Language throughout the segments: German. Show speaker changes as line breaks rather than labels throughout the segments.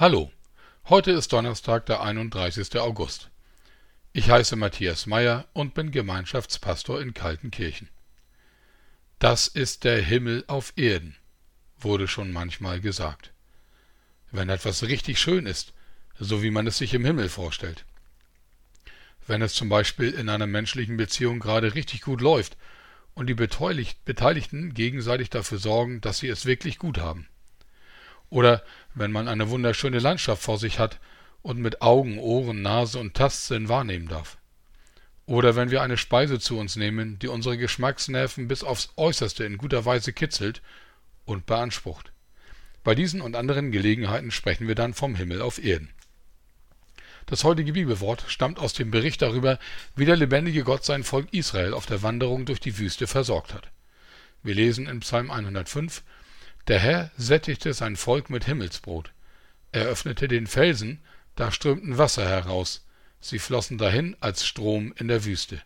Hallo, heute ist Donnerstag, der 31. August. Ich heiße Matthias Meyer und bin Gemeinschaftspastor in Kaltenkirchen. Das ist der Himmel auf Erden, wurde schon manchmal gesagt. Wenn etwas richtig schön ist, so wie man es sich im Himmel vorstellt. Wenn es zum Beispiel in einer menschlichen Beziehung gerade richtig gut läuft und die Beteiligten gegenseitig dafür sorgen, dass sie es wirklich gut haben. Oder wenn man eine wunderschöne Landschaft vor sich hat und mit Augen, Ohren, Nase und Tastsinn wahrnehmen darf. Oder wenn wir eine Speise zu uns nehmen, die unsere Geschmacksnerven bis aufs Äußerste in guter Weise kitzelt und beansprucht. Bei diesen und anderen Gelegenheiten sprechen wir dann vom Himmel auf Erden. Das heutige Bibelwort stammt aus dem Bericht darüber, wie der lebendige Gott sein Volk Israel auf der Wanderung durch die Wüste versorgt hat. Wir lesen in Psalm 105, der Herr sättigte sein Volk mit Himmelsbrot. Er öffnete den Felsen, da strömten Wasser heraus, sie flossen dahin als Strom in der Wüste.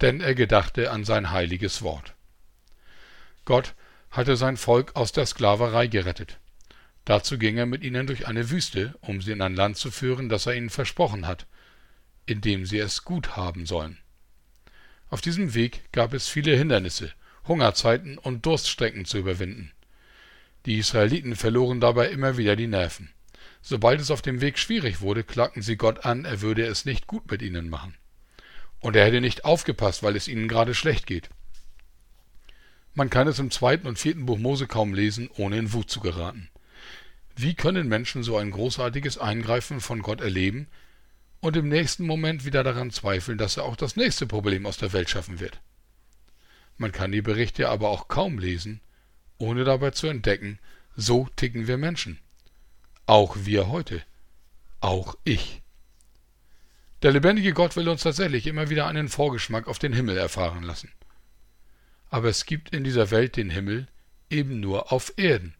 Denn er gedachte an sein heiliges Wort. Gott hatte sein Volk aus der Sklaverei gerettet. Dazu ging er mit ihnen durch eine Wüste, um sie in ein Land zu führen, das er ihnen versprochen hat, in dem sie es gut haben sollen. Auf diesem Weg gab es viele Hindernisse, Hungerzeiten und Durststrecken zu überwinden. Die Israeliten verloren dabei immer wieder die Nerven. Sobald es auf dem Weg schwierig wurde, klagten sie Gott an, er würde es nicht gut mit ihnen machen. Und er hätte nicht aufgepasst, weil es ihnen gerade schlecht geht. Man kann es im zweiten und vierten Buch Mose kaum lesen, ohne in Wut zu geraten. Wie können Menschen so ein großartiges Eingreifen von Gott erleben und im nächsten Moment wieder daran zweifeln, dass er auch das nächste Problem aus der Welt schaffen wird? Man kann die Berichte aber auch kaum lesen, ohne dabei zu entdecken, so ticken wir Menschen. Auch wir heute. Auch ich. Der lebendige Gott will uns tatsächlich immer wieder einen Vorgeschmack auf den Himmel erfahren lassen. Aber es gibt in dieser Welt den Himmel eben nur auf Erden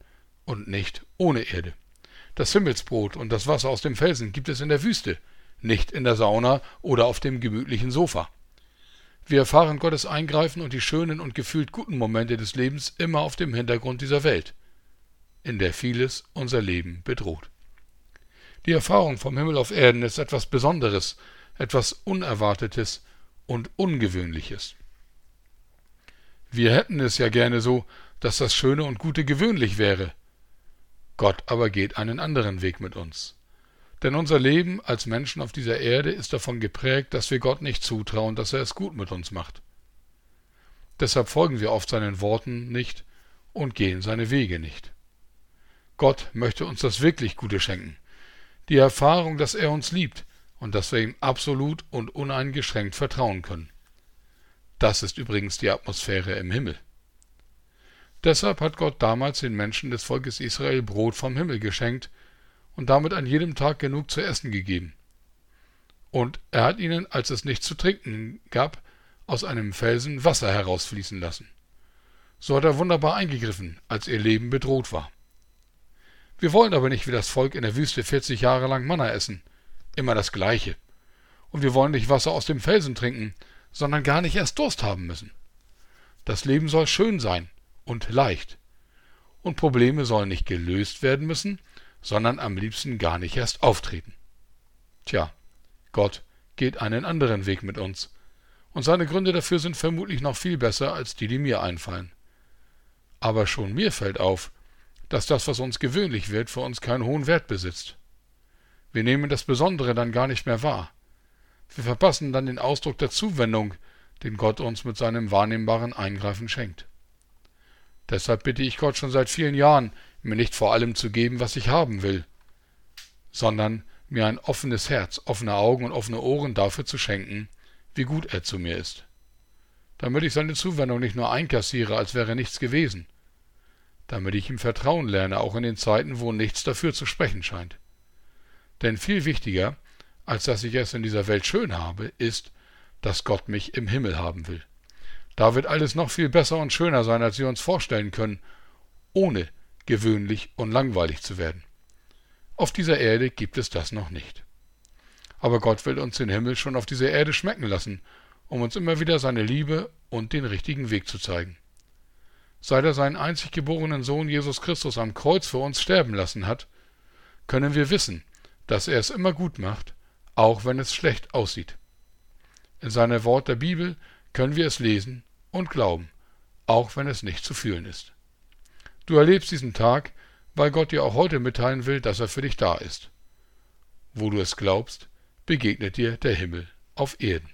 und nicht ohne Erde. Das Himmelsbrot und das Wasser aus dem Felsen gibt es in der Wüste, nicht in der Sauna oder auf dem gemütlichen Sofa. Wir erfahren Gottes Eingreifen und die schönen und gefühlt guten Momente des Lebens immer auf dem Hintergrund dieser Welt, in der vieles unser Leben bedroht. Die Erfahrung vom Himmel auf Erden ist etwas Besonderes, etwas Unerwartetes und Ungewöhnliches. Wir hätten es ja gerne so, dass das Schöne und Gute gewöhnlich wäre. Gott aber geht einen anderen Weg mit uns. Denn unser Leben als Menschen auf dieser Erde ist davon geprägt, dass wir Gott nicht zutrauen, dass er es gut mit uns macht. Deshalb folgen wir oft seinen Worten nicht und gehen seine Wege nicht. Gott möchte uns das wirklich Gute schenken, die Erfahrung, dass er uns liebt und dass wir ihm absolut und uneingeschränkt vertrauen können. Das ist übrigens die Atmosphäre im Himmel. Deshalb hat Gott damals den Menschen des Volkes Israel Brot vom Himmel geschenkt, und damit an jedem Tag genug zu essen gegeben. Und er hat ihnen, als es nichts zu trinken gab, aus einem Felsen Wasser herausfließen lassen. So hat er wunderbar eingegriffen, als ihr Leben bedroht war. Wir wollen aber nicht wie das Volk in der Wüste 40 Jahre lang Manna essen, immer das Gleiche. Und wir wollen nicht Wasser aus dem Felsen trinken, sondern gar nicht erst Durst haben müssen. Das Leben soll schön sein und leicht. Und Probleme sollen nicht gelöst werden müssen, sondern am liebsten gar nicht erst auftreten. Tja, Gott geht einen anderen Weg mit uns, und seine Gründe dafür sind vermutlich noch viel besser als die, die mir einfallen. Aber schon mir fällt auf, dass das, was uns gewöhnlich wird, für uns keinen hohen Wert besitzt. Wir nehmen das Besondere dann gar nicht mehr wahr. Wir verpassen dann den Ausdruck der Zuwendung, den Gott uns mit seinem wahrnehmbaren Eingreifen schenkt. Deshalb bitte ich Gott schon seit vielen Jahren, mir nicht vor allem zu geben, was ich haben will, sondern mir ein offenes Herz, offene Augen und offene Ohren dafür zu schenken, wie gut er zu mir ist. Damit ich seine Zuwendung nicht nur einkassiere, als wäre nichts gewesen, damit ich ihm vertrauen lerne, auch in den Zeiten, wo nichts dafür zu sprechen scheint. Denn viel wichtiger, als dass ich es in dieser Welt schön habe, ist, dass Gott mich im Himmel haben will. Da wird alles noch viel besser und schöner sein, als wir uns vorstellen können, ohne gewöhnlich und langweilig zu werden. Auf dieser Erde gibt es das noch nicht. Aber Gott will uns den Himmel schon auf dieser Erde schmecken lassen, um uns immer wieder seine Liebe und den richtigen Weg zu zeigen. Seit er seinen einzig geborenen Sohn Jesus Christus am Kreuz für uns sterben lassen hat, können wir wissen, dass er es immer gut macht, auch wenn es schlecht aussieht. In seinem Wort der Bibel können wir es lesen und glauben, auch wenn es nicht zu fühlen ist. Du erlebst diesen Tag, weil Gott dir auch heute mitteilen will, dass er für dich da ist. Wo du es glaubst, begegnet dir der Himmel auf Erden.